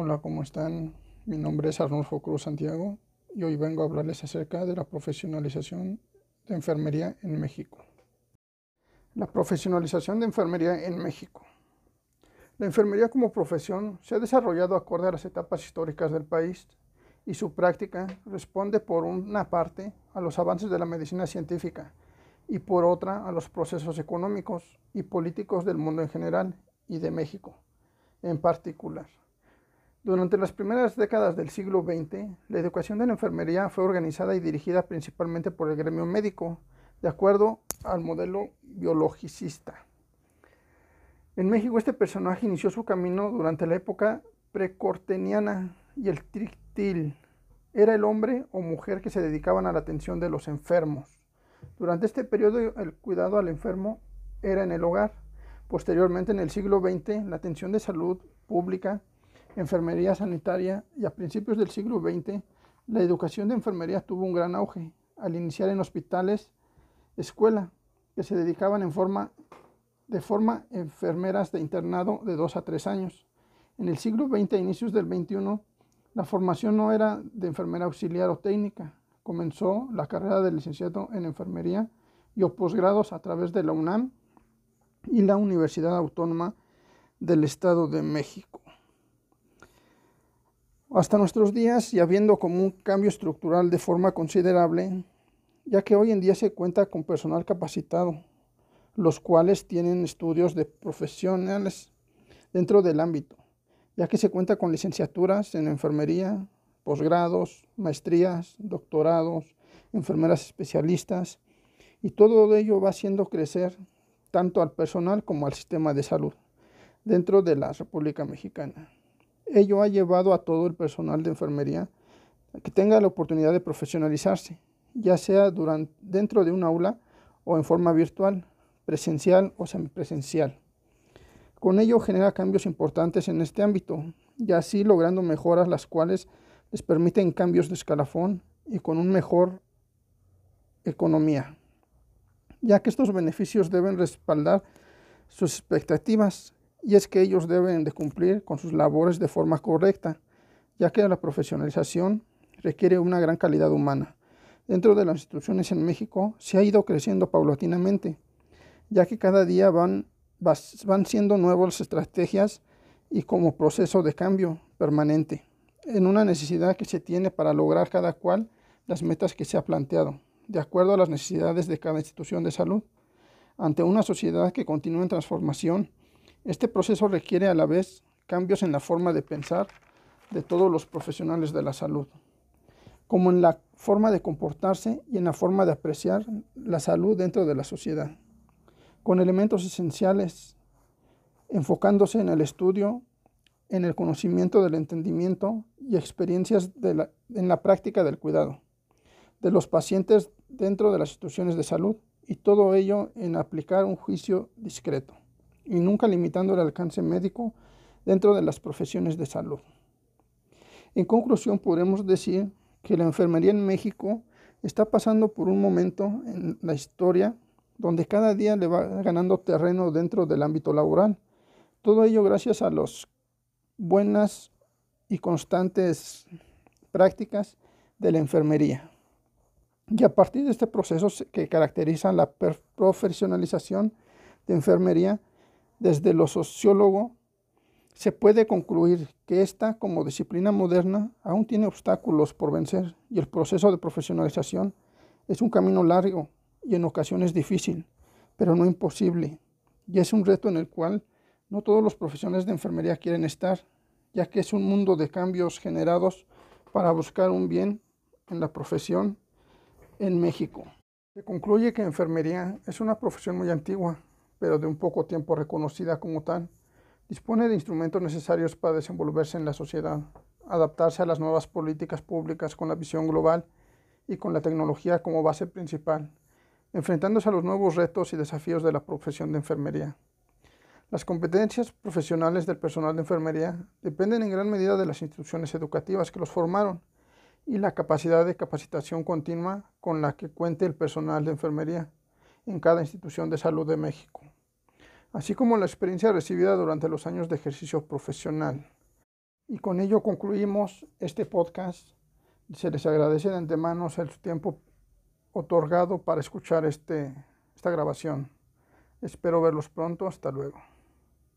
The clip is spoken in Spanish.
Hola, ¿cómo están? Mi nombre es Arnulfo Cruz Santiago y hoy vengo a hablarles acerca de la profesionalización de enfermería en México. La profesionalización de enfermería en México. La enfermería como profesión se ha desarrollado acorde a las etapas históricas del país y su práctica responde por una parte a los avances de la medicina científica y por otra a los procesos económicos y políticos del mundo en general y de México en particular. Durante las primeras décadas del siglo XX, la educación de la enfermería fue organizada y dirigida principalmente por el gremio médico, de acuerdo al modelo biologicista. En México este personaje inició su camino durante la época precorteniana y el trictil. Era el hombre o mujer que se dedicaban a la atención de los enfermos. Durante este periodo el cuidado al enfermo era en el hogar. Posteriormente, en el siglo XX, la atención de salud pública enfermería sanitaria y a principios del siglo XX la educación de enfermería tuvo un gran auge al iniciar en hospitales, escuela, que se dedicaban en forma, de forma enfermeras de internado de dos a tres años. En el siglo XX a inicios del XXI, la formación no era de enfermera auxiliar o técnica. Comenzó la carrera de licenciado en enfermería y o posgrados a través de la UNAM y la Universidad Autónoma del Estado de México. Hasta nuestros días y habiendo como un cambio estructural de forma considerable, ya que hoy en día se cuenta con personal capacitado, los cuales tienen estudios de profesionales dentro del ámbito, ya que se cuenta con licenciaturas en enfermería, posgrados, maestrías, doctorados, enfermeras especialistas, y todo ello va haciendo crecer tanto al personal como al sistema de salud dentro de la República Mexicana. Ello ha llevado a todo el personal de enfermería a que tenga la oportunidad de profesionalizarse, ya sea dentro de un aula o en forma virtual, presencial o semipresencial. Con ello genera cambios importantes en este ámbito y así logrando mejoras las cuales les permiten cambios de escalafón y con un mejor economía, ya que estos beneficios deben respaldar sus expectativas y es que ellos deben de cumplir con sus labores de forma correcta, ya que la profesionalización requiere una gran calidad humana. Dentro de las instituciones en México se ha ido creciendo paulatinamente, ya que cada día van, van siendo nuevas estrategias y como proceso de cambio permanente, en una necesidad que se tiene para lograr cada cual las metas que se ha planteado, de acuerdo a las necesidades de cada institución de salud. Ante una sociedad que continúa en transformación, este proceso requiere a la vez cambios en la forma de pensar de todos los profesionales de la salud, como en la forma de comportarse y en la forma de apreciar la salud dentro de la sociedad, con elementos esenciales, enfocándose en el estudio, en el conocimiento del entendimiento y experiencias en la práctica del cuidado de los pacientes dentro de las instituciones de salud y todo ello en aplicar un juicio discreto y nunca limitando el alcance médico dentro de las profesiones de salud. En conclusión, podemos decir que la enfermería en México está pasando por un momento en la historia donde cada día le va ganando terreno dentro del ámbito laboral. Todo ello gracias a las buenas y constantes prácticas de la enfermería. Y a partir de este proceso que caracteriza la profesionalización de enfermería, desde lo sociólogo, se puede concluir que esta, como disciplina moderna, aún tiene obstáculos por vencer y el proceso de profesionalización es un camino largo y en ocasiones difícil, pero no imposible. Y es un reto en el cual no todos los profesionales de enfermería quieren estar, ya que es un mundo de cambios generados para buscar un bien en la profesión en México. Se concluye que enfermería es una profesión muy antigua, pero de un poco tiempo reconocida como tal, dispone de instrumentos necesarios para desenvolverse en la sociedad, adaptarse a las nuevas políticas públicas con la visión global y con la tecnología como base principal, enfrentándose a los nuevos retos y desafíos de la profesión de enfermería. Las competencias profesionales del personal de enfermería dependen en gran medida de las instituciones educativas que los formaron y la capacidad de capacitación continua con la que cuente el personal de enfermería en cada institución de salud de México así como la experiencia recibida durante los años de ejercicio profesional. Y con ello concluimos este podcast. Se les agradece de antemano el tiempo otorgado para escuchar este, esta grabación. Espero verlos pronto. Hasta luego.